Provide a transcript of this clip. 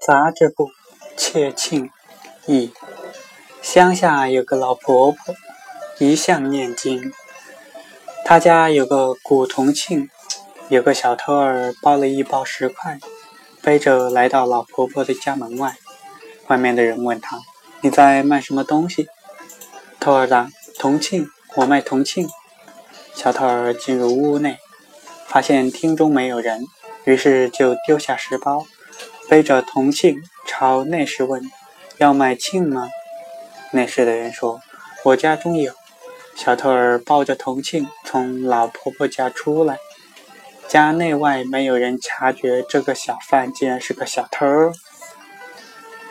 杂志部，窃庆一。乡下有个老婆婆，一向念经。她家有个古铜磬，有个小偷儿包了一包石块，背着来到老婆婆的家门外。外面的人问他：“你在卖什么东西？”偷儿答：“铜磬，我卖铜磬。”小偷儿进入屋内，发现厅中没有人，于是就丢下石包。背着铜磬朝内室问：“要买磬吗？”内室的人说：“我家中有。”小偷儿抱着铜磬从老婆婆家出来，家内外没有人察觉这个小贩竟然是个小偷儿。